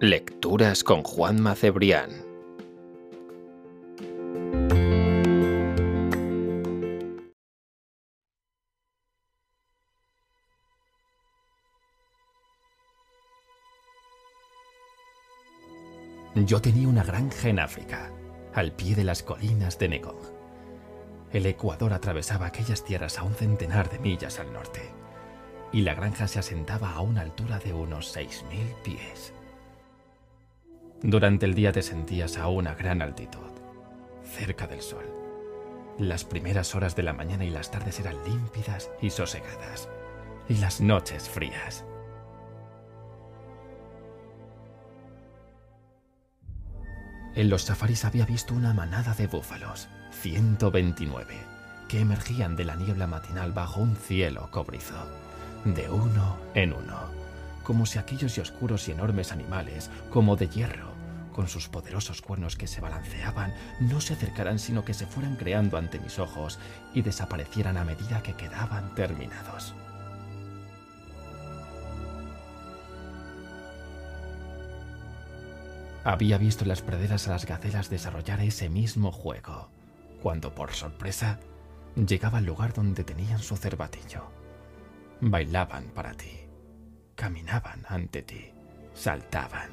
Lecturas con Juan Macebrián. Yo tenía una granja en África, al pie de las colinas de Negong. El Ecuador atravesaba aquellas tierras a un centenar de millas al norte, y la granja se asentaba a una altura de unos 6.000 pies. Durante el día te sentías a una gran altitud, cerca del sol. Las primeras horas de la mañana y las tardes eran límpidas y sosegadas, y las noches frías. En los safaris había visto una manada de búfalos, 129, que emergían de la niebla matinal bajo un cielo cobrizo, de uno en uno como si aquellos y oscuros y enormes animales, como de hierro, con sus poderosos cuernos que se balanceaban, no se acercaran sino que se fueran creando ante mis ojos y desaparecieran a medida que quedaban terminados. Había visto las praderas a las gacelas desarrollar ese mismo juego, cuando por sorpresa llegaba al lugar donde tenían su cervatillo. Bailaban para ti caminaban ante ti, saltaban,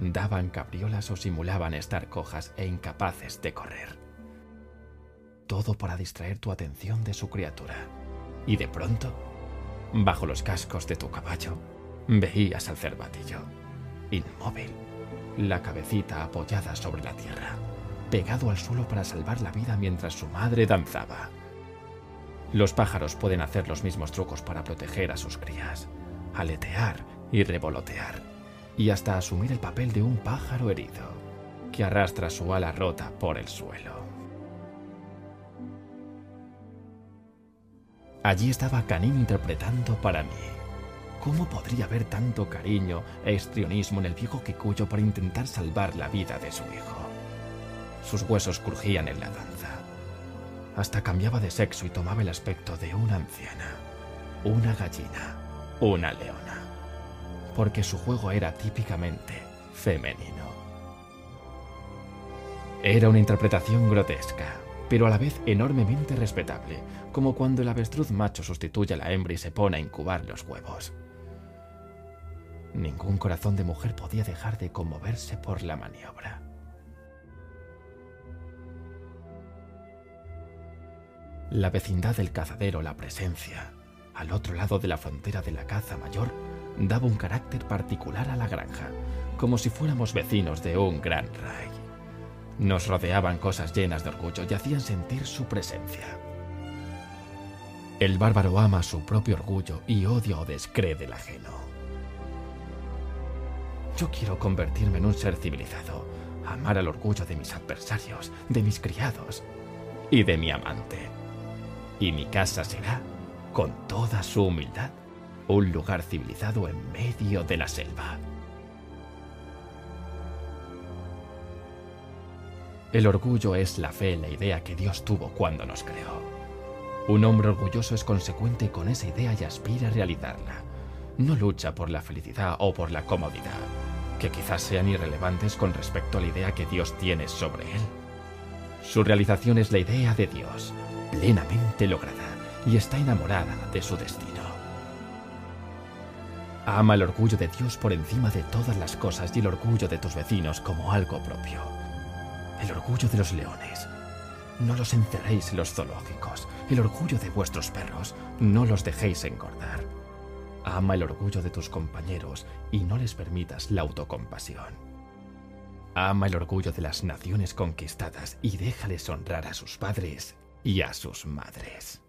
daban cabriolas o simulaban estar cojas e incapaces de correr. Todo para distraer tu atención de su criatura. Y de pronto, bajo los cascos de tu caballo, veías al cervatillo, inmóvil, la cabecita apoyada sobre la tierra, pegado al suelo para salvar la vida mientras su madre danzaba. Los pájaros pueden hacer los mismos trucos para proteger a sus crías aletear y revolotear, y hasta asumir el papel de un pájaro herido que arrastra su ala rota por el suelo. Allí estaba Canin interpretando para mí. ¿Cómo podría haber tanto cariño e histrionismo en el viejo Kikuyo para intentar salvar la vida de su hijo? Sus huesos crujían en la danza. Hasta cambiaba de sexo y tomaba el aspecto de una anciana, una gallina, una leona, porque su juego era típicamente femenino. Era una interpretación grotesca, pero a la vez enormemente respetable, como cuando el avestruz macho sustituye a la hembra y se pone a incubar los huevos. Ningún corazón de mujer podía dejar de conmoverse por la maniobra. La vecindad del cazadero, la presencia, al otro lado de la frontera de la caza mayor, daba un carácter particular a la granja, como si fuéramos vecinos de un gran rey. Nos rodeaban cosas llenas de orgullo y hacían sentir su presencia. El bárbaro ama su propio orgullo y odia o descree del ajeno. Yo quiero convertirme en un ser civilizado, amar al orgullo de mis adversarios, de mis criados y de mi amante. Y mi casa será con toda su humildad, un lugar civilizado en medio de la selva. El orgullo es la fe en la idea que Dios tuvo cuando nos creó. Un hombre orgulloso es consecuente con esa idea y aspira a realizarla. No lucha por la felicidad o por la comodidad, que quizás sean irrelevantes con respecto a la idea que Dios tiene sobre él. Su realización es la idea de Dios, plenamente lograda y está enamorada de su destino. Ama el orgullo de Dios por encima de todas las cosas y el orgullo de tus vecinos como algo propio. El orgullo de los leones. No los encerréis en los zoológicos. El orgullo de vuestros perros. No los dejéis engordar. Ama el orgullo de tus compañeros y no les permitas la autocompasión. Ama el orgullo de las naciones conquistadas y déjales honrar a sus padres y a sus madres.